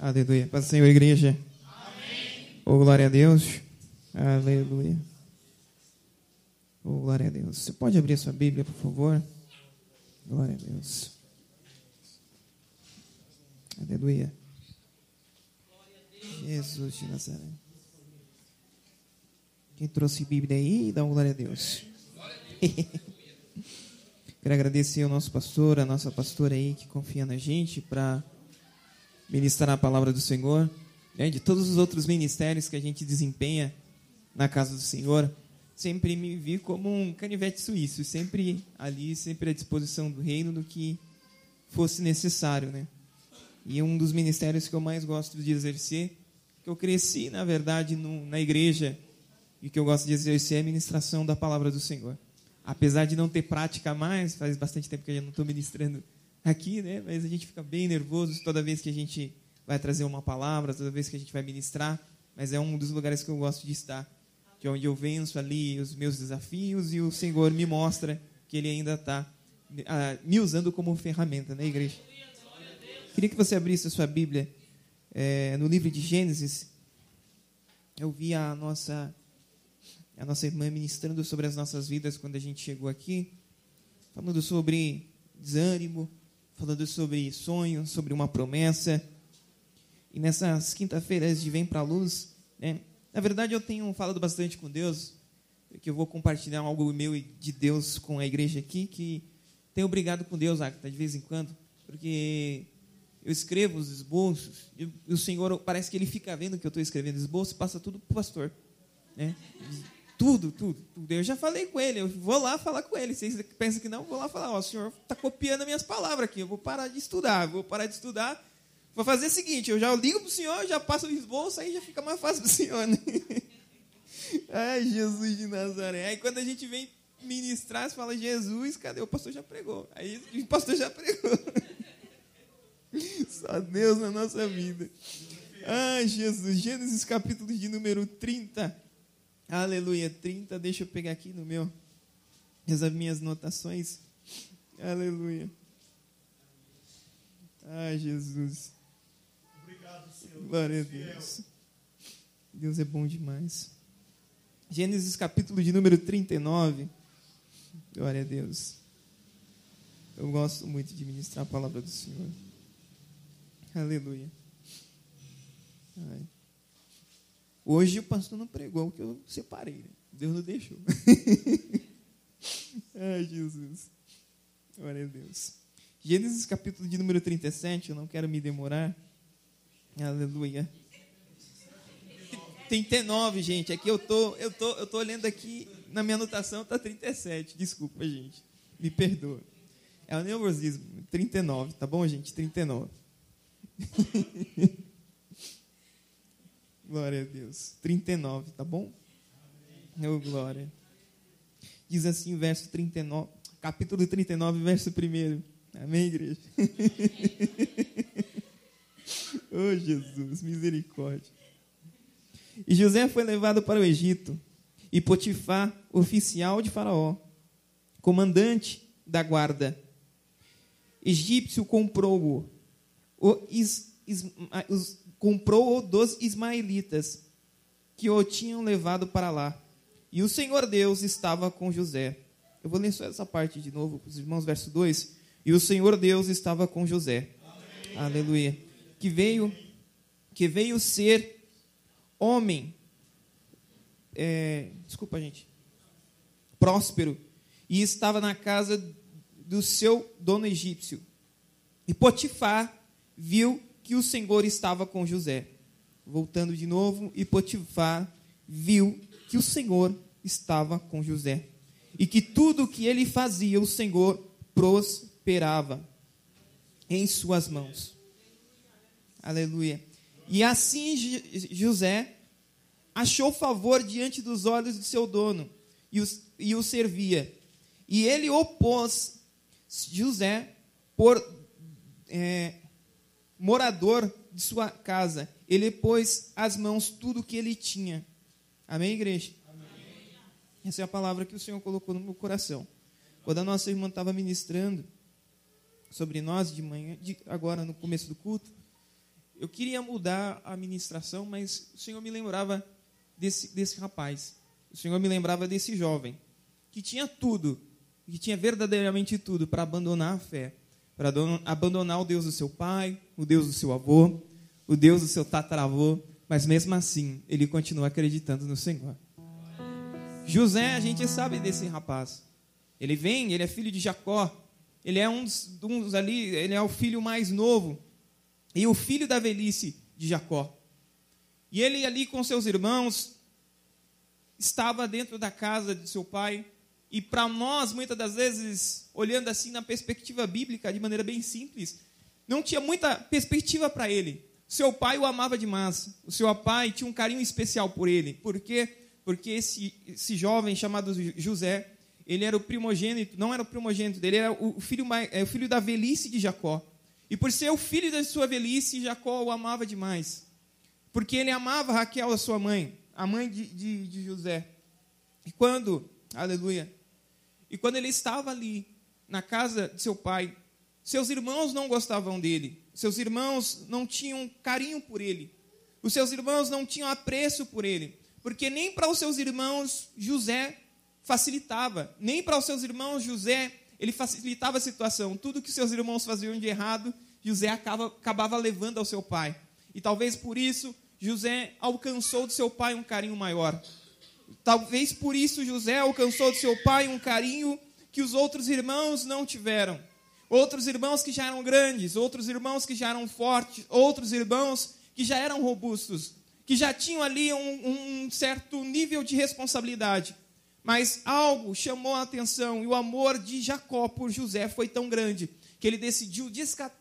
Aleluia. Paz do Senhor, igreja. Amém. Oh, glória a Deus. Aleluia. Oh, glória a Deus. Você pode abrir sua Bíblia, por favor? Glória a Deus. Aleluia. Jesus de Nazaré. Quem trouxe Bíblia aí, dá uma glória a Deus. Quero agradecer ao nosso pastor, a nossa pastora aí que confia na gente para ministrar a palavra do Senhor, né, de todos os outros ministérios que a gente desempenha na casa do Senhor, sempre me vi como um canivete suíço, sempre ali, sempre à disposição do reino do que fosse necessário, né? E um dos ministérios que eu mais gosto de exercer, que eu cresci, na verdade, no, na igreja, e que eu gosto de exercer é a ministração da palavra do Senhor. Apesar de não ter prática mais, faz bastante tempo que eu já não estou ministrando aqui, né? Mas a gente fica bem nervoso toda vez que a gente vai trazer uma palavra, toda vez que a gente vai ministrar. Mas é um dos lugares que eu gosto de estar, que é onde eu venço ali os meus desafios e o Senhor me mostra que Ele ainda está ah, me usando como ferramenta, né, igreja? Queria que você abrisse a sua Bíblia é, no livro de Gênesis. Eu vi a nossa a nossa irmã ministrando sobre as nossas vidas quando a gente chegou aqui, falando sobre desânimo, falando sobre sonhos, sobre uma promessa. E nessas quinta-feiras de Vem para a Luz, né? na verdade eu tenho falado bastante com Deus, que eu vou compartilhar algo meu e de Deus com a igreja aqui, que tenho obrigado com Deus, de vez em quando, porque eu escrevo os esboços, e o Senhor parece que ele fica vendo que eu estou escrevendo esboço, passa tudo para o pastor. Né? Tudo, tudo, tudo. Eu já falei com ele, eu vou lá falar com ele. Vocês pensam que não, vou lá falar, ó, o senhor está copiando as minhas palavras aqui, eu vou parar de estudar, vou parar de estudar. Vou fazer o seguinte, eu já ligo para o senhor, já passo o esboço, aí já fica mais fácil para o senhor, né? Ai, Jesus de Nazaré. Aí quando a gente vem ministrar, você fala, Jesus, cadê? O pastor já pregou. Aí o pastor já pregou. Só Deus na nossa vida. Ai, Jesus. Gênesis capítulo de número 30. Aleluia, 30. Deixa eu pegar aqui no meu, as minhas notações. Aleluia. Ai, Jesus. Obrigado, Senhor. Glória a Deus. Deus é bom demais. Gênesis capítulo de número 39. Glória a Deus. Eu gosto muito de ministrar a palavra do Senhor. Aleluia. Ai. Hoje o pastor não pregou o que eu separei. Né? Deus não deixou. Ai, Jesus. Glória a Deus. Gênesis capítulo de número 37, eu não quero me demorar. Aleluia. 39, gente. Aqui eu tô, eu tô, eu tô olhando aqui na minha anotação tá 37. Desculpa, gente. Me perdoa. É o neurosismo. 39, tá bom, gente? 39. Glória a Deus. 39, tá bom? Amém. Oh, glória. Diz assim verso 39, capítulo 39, verso 1. Amém, igreja? oh, Jesus, misericórdia. E José foi levado para o Egito, e Potifar, oficial de Faraó, comandante da guarda, egípcio, comprou-o. Is, os, comprou-o dos ismaelitas, que o tinham levado para lá. E o Senhor Deus estava com José. Eu vou ler só essa parte de novo para os irmãos, verso 2. E o Senhor Deus estava com José. Amém. Aleluia. Que veio, que veio ser homem. É, desculpa, gente. Próspero. E estava na casa do seu dono egípcio. E Potifar viu que o Senhor estava com José. Voltando de novo, e Potifar viu que o Senhor estava com José. E que tudo o que ele fazia, o Senhor prosperava em suas mãos. Aleluia. E assim José achou favor diante dos olhos de seu dono e, os, e o servia. E ele opôs José por é, morador de sua casa. Ele pôs as mãos tudo o que ele tinha. Amém, igreja? Amém. Essa é a palavra que o Senhor colocou no meu coração. Quando a nossa irmã estava ministrando sobre nós de manhã, de, agora no começo do culto, eu queria mudar a ministração, mas o Senhor me lembrava desse, desse rapaz. O Senhor me lembrava desse jovem que tinha tudo, que tinha verdadeiramente tudo para abandonar a fé, para abandonar o Deus do seu pai, o Deus do seu avô, o Deus do seu tataravô, mas mesmo assim ele continua acreditando no Senhor. José, a gente sabe desse rapaz. Ele vem, ele é filho de Jacó. Ele é um dos, um dos ali, ele é o filho mais novo e o filho da velhice de Jacó. E ele ali com seus irmãos estava dentro da casa de seu pai. E para nós, muitas das vezes, olhando assim na perspectiva bíblica, de maneira bem simples, não tinha muita perspectiva para ele. Seu pai o amava demais. O seu pai tinha um carinho especial por ele. Por quê? porque esse, esse jovem chamado José, ele era o primogênito, não era o primogênito dele, era o filho, é, o filho da velhice de Jacó. E por ser o filho da sua velhice, Jacó o amava demais. Porque ele amava Raquel, a sua mãe, a mãe de, de, de José. E quando, aleluia, e quando ele estava ali, na casa de seu pai, seus irmãos não gostavam dele, seus irmãos não tinham carinho por ele, os seus irmãos não tinham apreço por ele porque nem para os seus irmãos José facilitava, nem para os seus irmãos José ele facilitava a situação. Tudo que seus irmãos faziam de errado, José acaba, acabava levando ao seu pai. E talvez por isso José alcançou do seu pai um carinho maior. Talvez por isso José alcançou do seu pai um carinho que os outros irmãos não tiveram. Outros irmãos que já eram grandes, outros irmãos que já eram fortes, outros irmãos que já eram robustos que já tinham ali um, um certo nível de responsabilidade. Mas algo chamou a atenção e o amor de Jacó por José foi tão grande que ele decidiu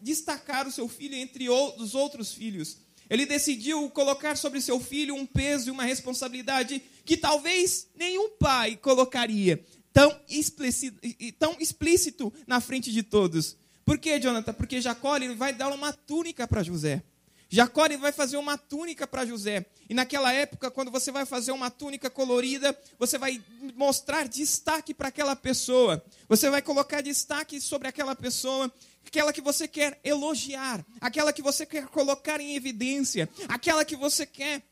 destacar o seu filho entre os outros filhos. Ele decidiu colocar sobre seu filho um peso e uma responsabilidade que talvez nenhum pai colocaria tão explícito, tão explícito na frente de todos. Por quê, Jonathan? Porque Jacó ele vai dar uma túnica para José. Jacó vai fazer uma túnica para José. E naquela época, quando você vai fazer uma túnica colorida, você vai mostrar destaque para aquela pessoa. Você vai colocar destaque sobre aquela pessoa, aquela que você quer elogiar, aquela que você quer colocar em evidência, aquela que você quer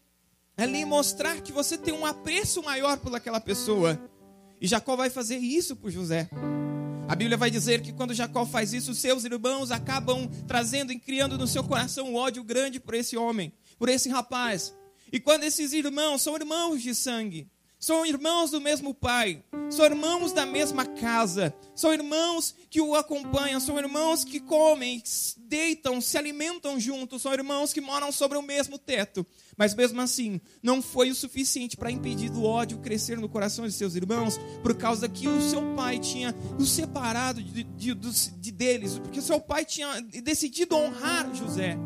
ali mostrar que você tem um apreço maior por aquela pessoa. E Jacó vai fazer isso por José. A Bíblia vai dizer que quando Jacó faz isso, seus irmãos acabam trazendo e criando no seu coração um ódio grande por esse homem, por esse rapaz. E quando esses irmãos são irmãos de sangue, são irmãos do mesmo pai, são irmãos da mesma casa, são irmãos que o acompanham, são irmãos que comem, deitam, se alimentam juntos, são irmãos que moram sobre o mesmo teto. Mas mesmo assim, não foi o suficiente para impedir do ódio crescer no coração de seus irmãos, por causa que o seu pai tinha os separado de, de, de, de deles, porque seu pai tinha decidido honrar José.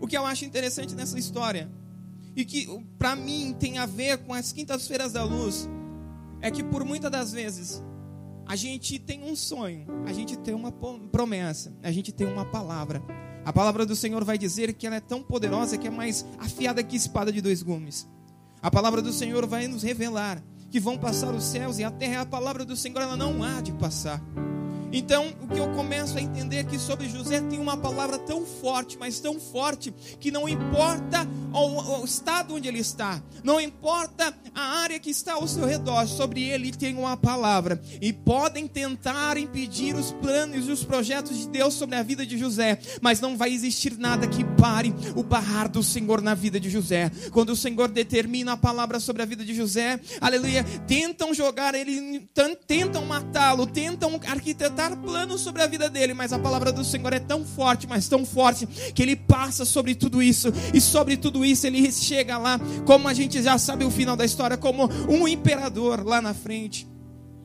O que eu acho interessante nessa história e que para mim tem a ver com as quintas-feiras da luz, é que por muitas das vezes a gente tem um sonho, a gente tem uma promessa, a gente tem uma palavra. A palavra do Senhor vai dizer que ela é tão poderosa que é mais afiada que espada de dois gumes. A palavra do Senhor vai nos revelar que vão passar os céus e a terra, a palavra do Senhor ela não há de passar. Então, o que eu começo a entender é que sobre José tem uma palavra tão forte, mas tão forte, que não importa o, o, estado onde ele está, não importa a área que está ao seu redor, sobre ele tem uma palavra. E podem tentar impedir os planos e os projetos de Deus sobre a vida de José, mas não vai existir nada que pare o barrar do Senhor na vida de José. Quando o Senhor determina a palavra sobre a vida de José, aleluia, tentam jogar ele, tentam matá-lo, tentam arquitetar planos sobre a vida dele, mas a palavra do Senhor é tão forte, mas tão forte, que ele passa sobre tudo isso, e sobre tudo isso ele chega lá, como a gente já sabe o final da história, como um imperador lá na frente.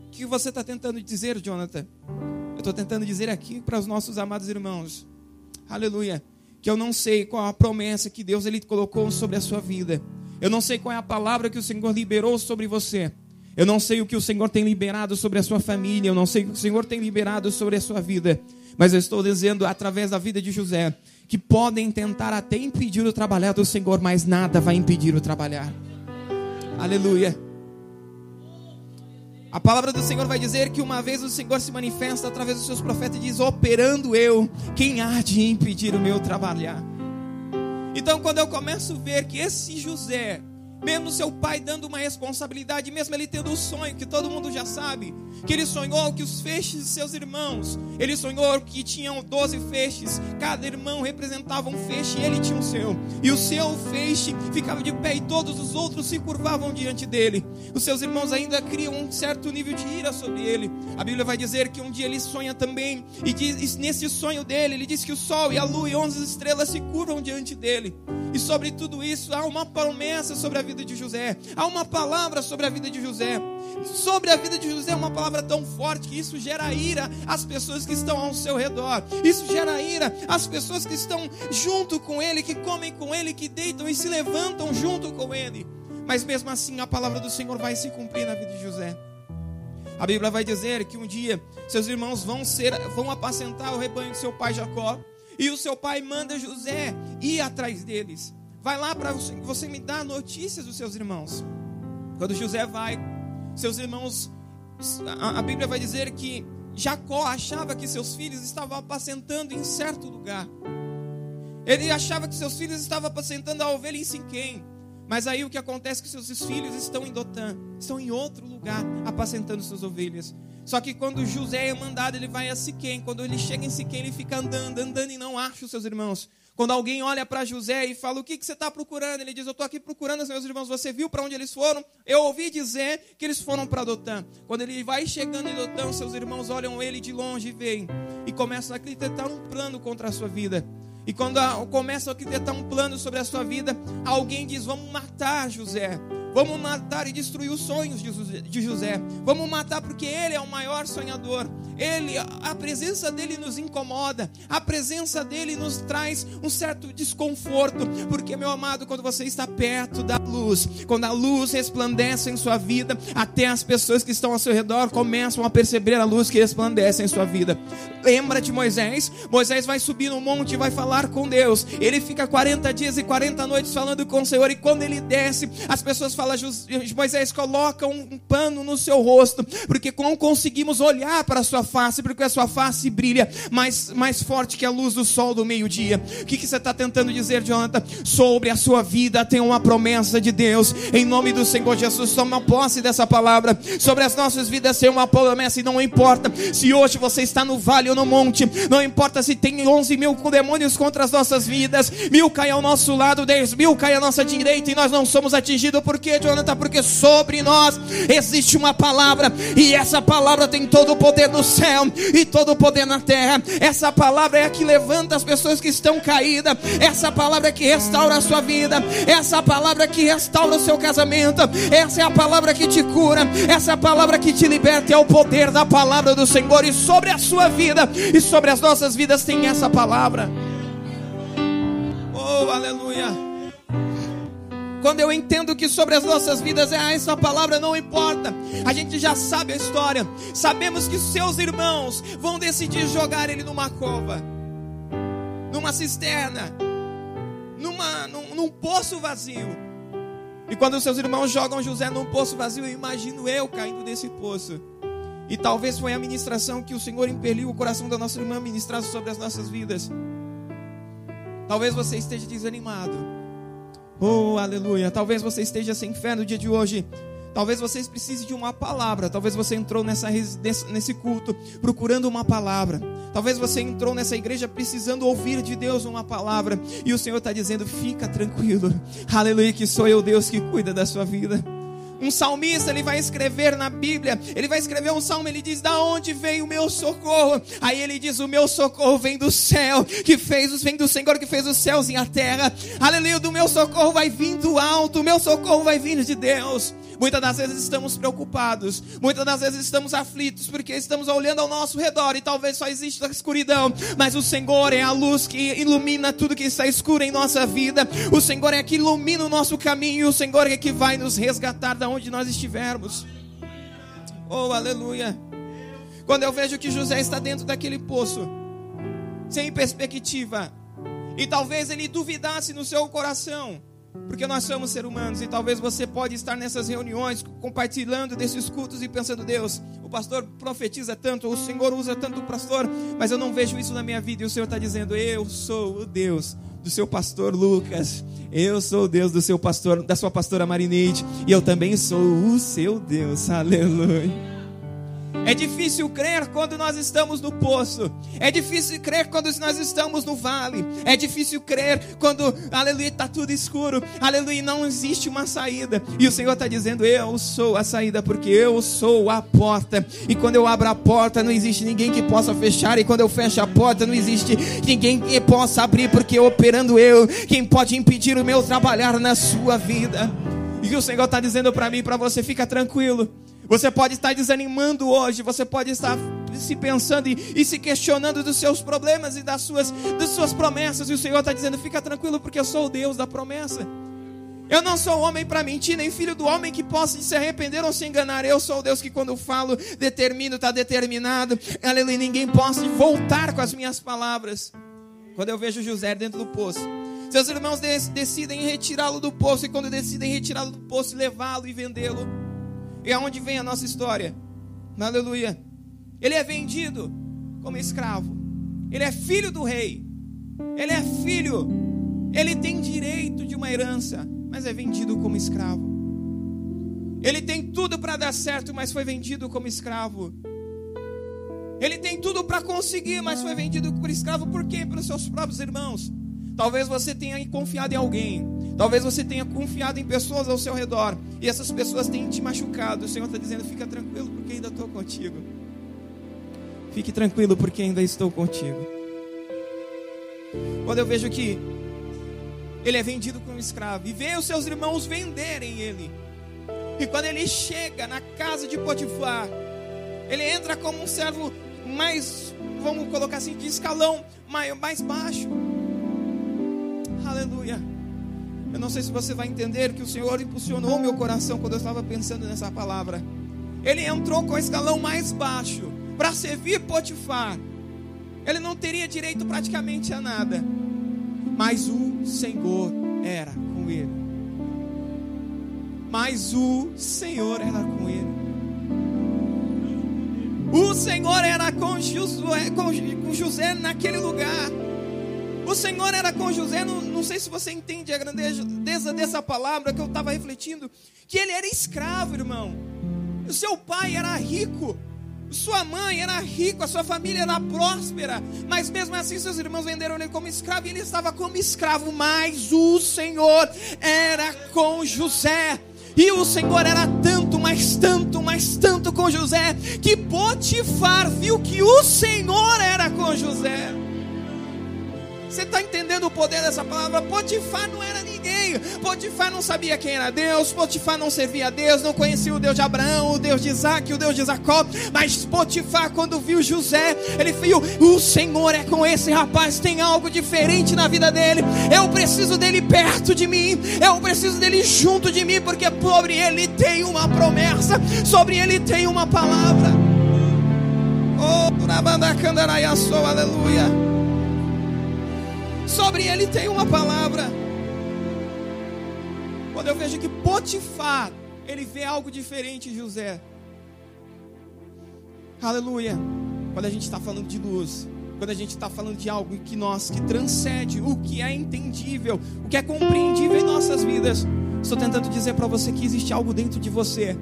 O que você está tentando dizer, Jonathan? Eu estou tentando dizer aqui para os nossos amados irmãos, aleluia, que eu não sei qual a promessa que Deus ele colocou sobre a sua vida. Eu não sei qual é a palavra que o Senhor liberou sobre você. Eu não sei o que o Senhor tem liberado sobre a sua família, eu não sei o que o Senhor tem liberado sobre a sua vida, mas eu estou dizendo através da vida de José que podem tentar até impedir o trabalhar do Senhor, mas nada vai impedir o trabalhar. Aleluia. A palavra do Senhor vai dizer que uma vez o Senhor se manifesta através dos seus profetas e diz: Operando eu, quem há de impedir o meu trabalhar? Então, quando eu começo a ver que esse José mesmo seu pai dando uma responsabilidade, mesmo ele tendo um sonho que todo mundo já sabe, que ele sonhou que os feixes de seus irmãos, ele sonhou que tinham 12 feixes, cada irmão representava um feixe e ele tinha o seu. E o seu feixe ficava de pé e todos os outros se curvavam diante dele. Os seus irmãos ainda criam um certo nível de ira sobre ele. A Bíblia vai dizer que um dia ele sonha também e, diz, nesse sonho dele, ele diz que o sol e a lua e onze estrelas se curvam diante dele. E sobre tudo isso há uma promessa sobre a vida de José. Há uma palavra sobre a vida de José. Sobre a vida de José, uma palavra tão forte que isso gera ira às pessoas que estão ao seu redor. Isso gera ira às pessoas que estão junto com ele, que comem com ele, que deitam e se levantam junto com ele. Mas mesmo assim, a palavra do Senhor vai se cumprir na vida de José. A Bíblia vai dizer que um dia seus irmãos vão ser, vão apacentar o rebanho de seu pai Jacó. E o seu pai manda José ir atrás deles. Vai lá para você me dar notícias dos seus irmãos. Quando José vai, seus irmãos, a, Bíblia vai dizer que Jacó achava que seus filhos estavam apacentando em certo lugar. Ele achava que seus filhos estavam apacentando a ovelha em Siquém. Mas aí o que acontece é que seus filhos estão em Dotã, estão em outro lugar apacentando suas ovelhas. Só que quando José é mandado, ele vai a Siquém. Quando ele chega em Siquém, ele fica andando, andando e não acha os seus irmãos. Quando alguém olha para José e fala: O que, que você está procurando? Ele diz: Eu estou aqui procurando os meus irmãos. Você viu para onde eles foram? Eu ouvi dizer que eles foram para Dotã. Quando ele vai chegando em Dotã, seus irmãos olham ele de longe e veem. E começam a acreditar um plano contra a sua vida. E quando começam a arquitetar um plano sobre a sua vida, alguém diz: Vamos matar José. Vamos matar e destruir os sonhos de José. Vamos matar porque ele é o maior sonhador. Ele, a presença dele nos incomoda. A presença dele nos traz um certo desconforto, porque meu amado, quando você está perto da luz, quando a luz resplandece em sua vida, até as pessoas que estão ao seu redor começam a perceber a luz que resplandece em sua vida. Lembra de Moisés? Moisés vai subir no monte e vai falar com Deus. Ele fica 40 dias e 40 noites falando com o Senhor e quando ele desce, as pessoas falam Moisés coloca um pano no seu rosto, porque não conseguimos olhar para a sua face, porque a sua face brilha mais, mais forte que a luz do sol do meio-dia. O que, que você está tentando dizer, Jonathan? Sobre a sua vida tem uma promessa de Deus, em nome do Senhor Jesus. Toma posse dessa palavra. Sobre as nossas vidas tem uma promessa, e não importa se hoje você está no vale ou no monte, não importa se tem 11 mil demônios contra as nossas vidas, mil cai ao nosso lado, 10 mil cai à nossa direita, e nós não somos atingidos, porque, Jonathan, porque sobre nós existe uma palavra, e essa palavra tem todo o poder no céu e todo o poder na terra. Essa palavra é a que levanta as pessoas que estão caídas. Essa palavra é que restaura a sua vida. Essa palavra é que restaura o seu casamento. Essa é a palavra que te cura. Essa palavra que te liberta. É o poder da palavra do Senhor. E sobre a sua vida e sobre as nossas vidas tem essa palavra. Oh, aleluia. Quando eu entendo que sobre as nossas vidas ah, essa palavra não importa. A gente já sabe a história. Sabemos que seus irmãos vão decidir jogar ele numa cova, numa cisterna, numa, num, num poço vazio. E quando seus irmãos jogam José num poço vazio, eu imagino eu caindo desse poço. E talvez foi a ministração que o Senhor impeliu o coração da nossa irmã ministrar sobre as nossas vidas. Talvez você esteja desanimado. Oh, aleluia. Talvez você esteja sem fé no dia de hoje. Talvez você precise de uma palavra. Talvez você entrou nessa, nesse culto procurando uma palavra. Talvez você entrou nessa igreja precisando ouvir de Deus uma palavra. E o Senhor está dizendo: fica tranquilo. Aleluia, que sou eu, Deus, que cuida da sua vida. Um salmista, ele vai escrever na Bíblia, ele vai escrever um salmo, ele diz: "Da onde veio o meu socorro?" Aí ele diz: "O meu socorro vem do céu, que fez, vem do Senhor que fez os céus e a terra." Aleluia, do meu socorro vai vindo alto, o meu socorro vai vindo de Deus. Muitas das vezes estamos preocupados, muitas das vezes estamos aflitos, porque estamos olhando ao nosso redor e talvez só exista escuridão, mas o Senhor é a luz que ilumina tudo que está escuro em nossa vida. O Senhor é que ilumina o nosso caminho, o Senhor é que vai nos resgatar da onde nós estivermos. Oh, aleluia. Quando eu vejo que José está dentro daquele poço, sem perspectiva, e talvez ele duvidasse no seu coração, porque nós somos seres humanos e talvez você pode estar nessas reuniões compartilhando desses cultos e pensando, Deus, o pastor profetiza tanto, o Senhor usa tanto o pastor, mas eu não vejo isso na minha vida. E o Senhor está dizendo, eu sou o Deus do seu pastor Lucas. Eu sou o Deus do seu pastor, da sua pastora Marineide, e eu também sou o seu Deus. Aleluia. É difícil crer quando nós estamos no poço. É difícil crer quando nós estamos no vale. É difícil crer quando, aleluia, está tudo escuro. Aleluia, não existe uma saída. E o Senhor está dizendo: Eu sou a saída, porque eu sou a porta. E quando eu abro a porta, não existe ninguém que possa fechar. E quando eu fecho a porta, não existe ninguém que possa abrir, porque operando eu, quem pode impedir o meu trabalhar na sua vida. E o Senhor está dizendo para mim para você: fica tranquilo. Você pode estar desanimando hoje, você pode estar se pensando e, e, se questionando dos seus problemas e das suas, das suas promessas. E o Senhor está dizendo: fica tranquilo, porque eu sou o Deus da promessa. Eu não sou homem para mentir, nem filho do homem que possa se arrepender ou se enganar. Eu sou o Deus que, quando falo, determino, está determinado. Aleluia, ninguém possa voltar com as minhas palavras. Quando eu vejo José dentro do poço, seus irmãos decidem retirá-lo do poço, e quando decidem retirá-lo do poço, levá-lo e vendê-lo. E aonde vem a nossa história? Aleluia. Ele é vendido como escravo. Ele é filho do rei. Ele é filho. Ele tem direito de uma herança, mas é vendido como escravo. Ele tem tudo para dar certo, mas foi vendido como escravo. Ele tem tudo para conseguir, mas foi vendido como escravo por quê? Pelos seus próprios irmãos. Talvez você tenha confiado em alguém. Talvez você tenha confiado em pessoas ao seu redor. E essas pessoas têm te machucado. O Senhor está dizendo: fica tranquilo, porque ainda estou contigo. Fique tranquilo, porque ainda estou contigo. Quando eu vejo que ele é vendido como escravo e vê os seus irmãos venderem ele. E quando ele chega na casa de Potifar, ele entra como um servo mais, vamos colocar assim, de escalão mais baixo. Eu não sei se você vai entender que o Senhor impulsionou meu coração quando eu estava pensando nessa palavra. Ele entrou com o escalão mais baixo para servir Potifar. Ele não teria direito praticamente a nada. Mas o Senhor era com ele. Mas o Senhor era com ele. O Senhor era com com José naquele lugar. O Senhor era com José, não, não sei se você entende a grandeza dessa palavra que eu estava refletindo, que ele era escravo, irmão. O seu pai era rico, sua mãe era rica, a sua família era próspera, mas mesmo assim seus irmãos venderam ele como escravo e ele estava como escravo, mas o Senhor era com José. E o Senhor era tanto, mas tanto, mas tanto com José, que Potifar viu que o Senhor era com José. Você está entendendo o poder dessa palavra? Potifar não era ninguém. Potifar não sabia quem era Deus. Potifar não servia a Deus. Não conhecia o Deus de Abraão, o Deus de Isaac, o Deus de Jacó. Mas Potifar, quando viu José, ele viu: o Senhor é com esse rapaz. Tem algo diferente na vida dele. Eu preciso dele perto de mim. Eu preciso dele junto de mim. Porque sobre ele tem uma promessa. Sobre ele tem uma palavra. Oh, aleluia. Sobre ele tem uma palavra. Quando eu vejo que Potifar, ele vê algo diferente José. Aleluia. Quando a gente está falando de luz, quando a gente está falando de algo que nós, que transcende o que é entendível, o que é compreendível em nossas vidas, estou tentando dizer para você que existe algo dentro de você.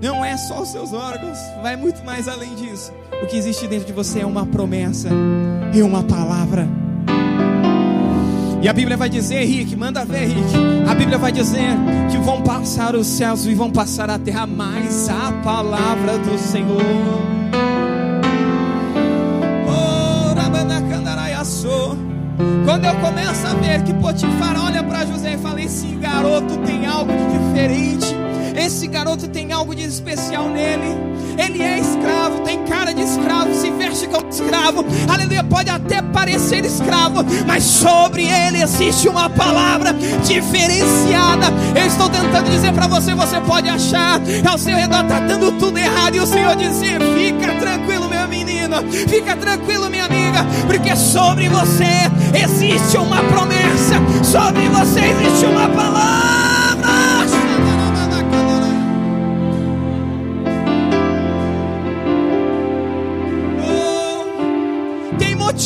Não é só os seus órgãos, vai muito mais além disso. O que existe dentro de você é uma promessa e uma palavra. E a Bíblia vai dizer, Rick, manda ver, Rick. A Bíblia vai dizer que vão passar os céus e vão passar a terra, mas a palavra do Senhor. Quando eu começo a ver que Potifar olha para José e fala: Esse garoto tem algo de diferente. Esse garoto tem algo de especial nele. Ele é escravo, tem cara de escravo, se veste como escravo. Aleluia, pode até parecer escravo, mas sobre ele existe uma palavra diferenciada. Eu estou tentando dizer para você, você pode achar ao seu redor está dando tudo errado e o Senhor dizer: "Fica tranquilo, meu menino. Fica tranquilo, minha amiga, porque sobre você existe uma promessa. Sobre você existe uma palavra.